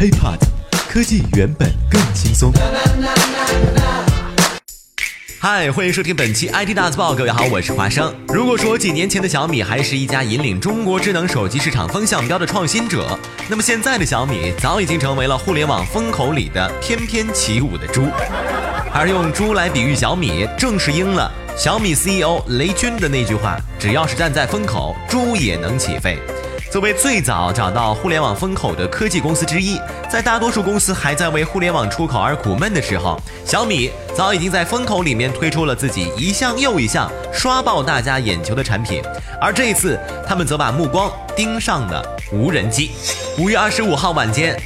HiPod，科技原本更轻松。嗨，欢迎收听本期 IT 大字报，各位好，我是华生。如果说几年前的小米还是一家引领中国智能手机市场风向标的创新者，那么现在的小米早已经成为了互联网风口里的翩翩起舞的猪。而用猪来比喻小米，正是应了小米 CEO 雷军的那句话：只要是站在风口，猪也能起飞。作为最早找到互联网风口的科技公司之一，在大多数公司还在为互联网出口而苦闷的时候，小米早已经在风口里面推出了自己一项又一项刷爆大家眼球的产品。而这一次，他们则把目光盯上了无人机。五月二十五号晚间，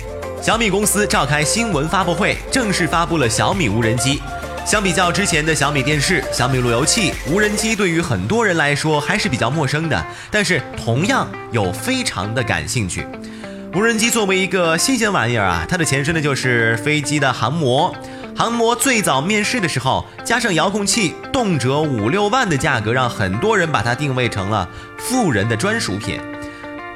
小米公司召开新闻发布会，正式发布了小米无人机。相比较之前的小米电视、小米路由器，无人机对于很多人来说还是比较陌生的，但是同样又非常的感兴趣。无人机作为一个新鲜玩意儿啊，它的前身呢就是飞机的航模。航模最早面世的时候，加上遥控器，动辄五六万的价格，让很多人把它定位成了富人的专属品。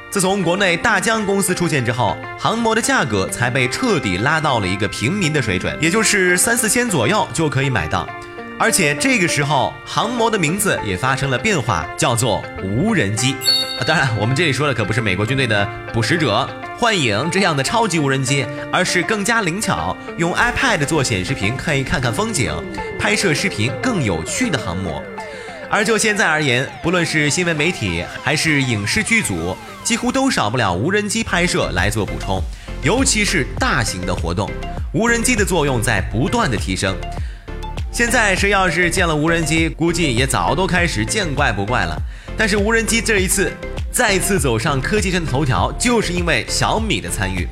自从国内大疆公司出现之后，航模的价格才被彻底拉到了一个平民的水准，也就是三四千左右就可以买到。而且这个时候，航模的名字也发生了变化，叫做无人机。当然，我们这里说的可不是美国军队的捕食者、幻影这样的超级无人机，而是更加灵巧，用 iPad 做显示屏可以看看风景，拍摄视频更有趣的航模。而就现在而言，不论是新闻媒体还是影视剧组，几乎都少不了无人机拍摄来做补充。尤其是大型的活动，无人机的作用在不断的提升。现在谁要是见了无人机，估计也早都开始见怪不怪了。但是无人机这一次再次走上科技圈的头条，就是因为小米的参与。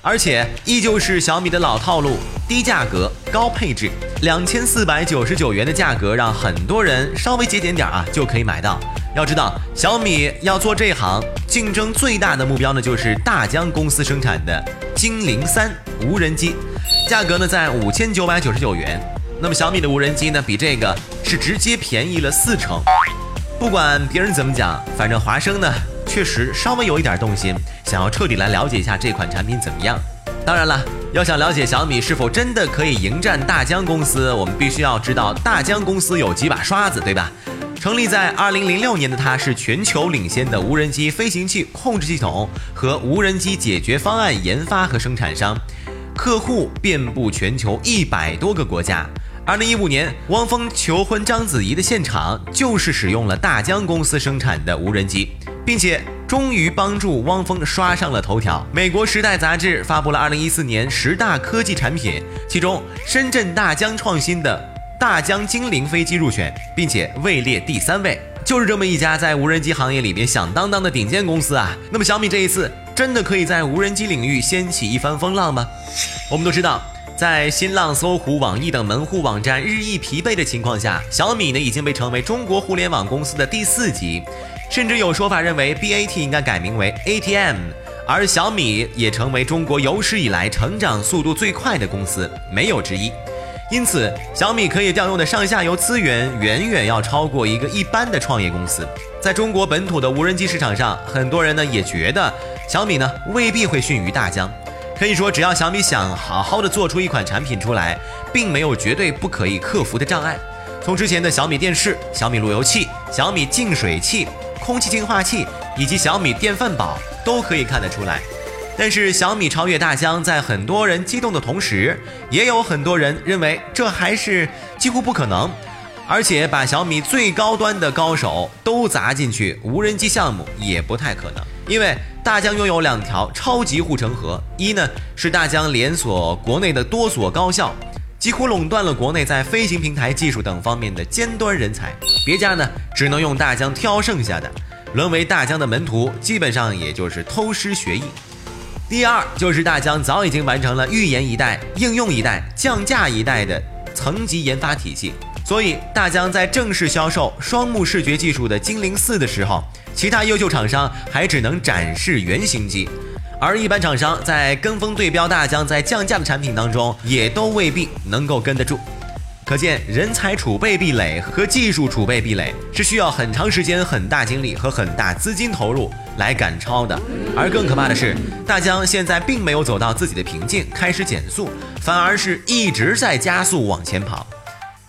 而且依旧是小米的老套路，低价格高配置，两千四百九十九元的价格，让很多人稍微节俭点啊就可以买到。要知道，小米要做这行，竞争最大的目标呢就是大疆公司生产的精灵三无人机，价格呢在五千九百九十九元。那么小米的无人机呢比这个是直接便宜了四成。不管别人怎么讲，反正华生呢。确实稍微有一点动心，想要彻底来了解一下这款产品怎么样。当然了，要想了解小米是否真的可以迎战大疆公司，我们必须要知道大疆公司有几把刷子，对吧？成立在二零零六年的它，是全球领先的无人机飞行器控制系统和无人机解决方案研发和生产商，客户遍布全球一百多个国家。二零一五年，汪峰求婚章子怡的现场就是使用了大疆公司生产的无人机。并且终于帮助汪峰刷上了头条。美国《时代》杂志发布了2014年十大科技产品，其中深圳大疆创新的大疆精灵飞机入选，并且位列第三位。就是这么一家在无人机行业里面响当当的顶尖公司啊！那么小米这一次真的可以在无人机领域掀起一番风浪吗？我们都知道，在新浪、搜狐、网易等门户网站日益疲惫的情况下，小米呢已经被成为中国互联网公司的第四级。甚至有说法认为，BAT 应该改名为 ATM，而小米也成为中国有史以来成长速度最快的公司，没有之一。因此，小米可以调用的上下游资源远远要超过一个一般的创业公司。在中国本土的无人机市场上，很多人呢也觉得小米呢未必会逊于大疆。可以说，只要小米想好好的做出一款产品出来，并没有绝对不可以克服的障碍。从之前的小米电视、小米路由器、小米净水器。空气净化器以及小米电饭煲都可以看得出来，但是小米超越大疆，在很多人激动的同时，也有很多人认为这还是几乎不可能，而且把小米最高端的高手都砸进去，无人机项目也不太可能，因为大疆拥有两条超级护城河，一呢是大疆连锁国内的多所高校。几乎垄断了国内在飞行平台技术等方面的尖端人才，别家呢只能用大疆挑剩下的，沦为大疆的门徒，基本上也就是偷师学艺。第二就是大疆早已经完成了预研一代、应用一代、降价一代的层级研发体系，所以大疆在正式销售双目视觉技术的精灵四的时候，其他优秀厂商还只能展示原型机。而一般厂商在跟风对标大疆在降价的产品当中，也都未必能够跟得住。可见人才储备壁垒和技术储备壁垒是需要很长时间、很大精力和很大资金投入来赶超的。而更可怕的是，大疆现在并没有走到自己的瓶颈开始减速，反而是一直在加速往前跑。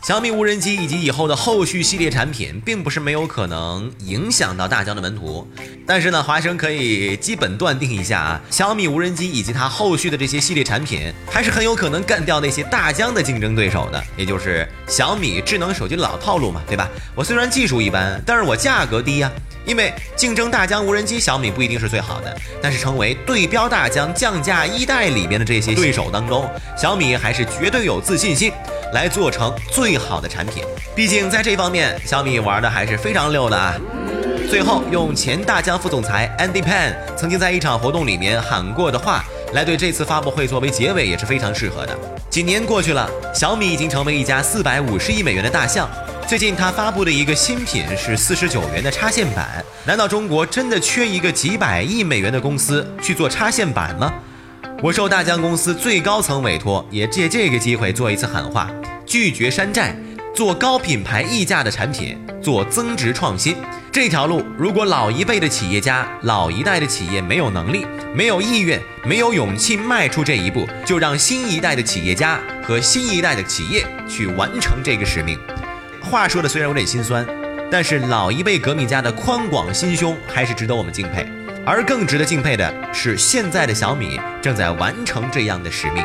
小米无人机以及以后的后续系列产品，并不是没有可能影响到大疆的门徒，但是呢，华生可以基本断定一下啊，小米无人机以及它后续的这些系列产品，还是很有可能干掉那些大疆的竞争对手的，也就是小米智能手机的老套路嘛，对吧？我虽然技术一般，但是我价格低呀，因为竞争大疆无人机，小米不一定是最好的，但是成为对标大疆降价一代里边的这些对手当中，小米还是绝对有自信心。来做成最好的产品，毕竟在这方面，小米玩的还是非常溜的啊。最后，用前大疆副总裁 Andy Pan 曾经在一场活动里面喊过的话，来对这次发布会作为结尾也是非常适合的。几年过去了，小米已经成为一家四百五十亿美元的大象。最近他发布的一个新品是四十九元的插线板，难道中国真的缺一个几百亿美元的公司去做插线板吗？我受大疆公司最高层委托，也借这个机会做一次喊话：拒绝山寨，做高品牌溢价的产品，做增值创新。这条路，如果老一辈的企业家、老一代的企业没有能力、没有意愿、没有勇气迈出这一步，就让新一代的企业家和新一代的企业去完成这个使命。话说的虽然有点心酸，但是老一辈革命家的宽广心胸还是值得我们敬佩。而更值得敬佩的是，现在的小米正在完成这样的使命。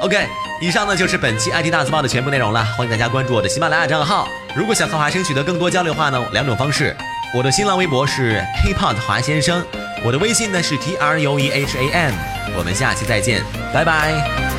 OK，以上呢就是本期 IT 大字报的全部内容了。欢迎大家关注我的喜马拉雅账号。如果想和华生取得更多交流的话呢，两种方式：我的新浪微博是 HipHop 华先生，我的微信呢是 T R U E H A M。我们下期再见，拜拜。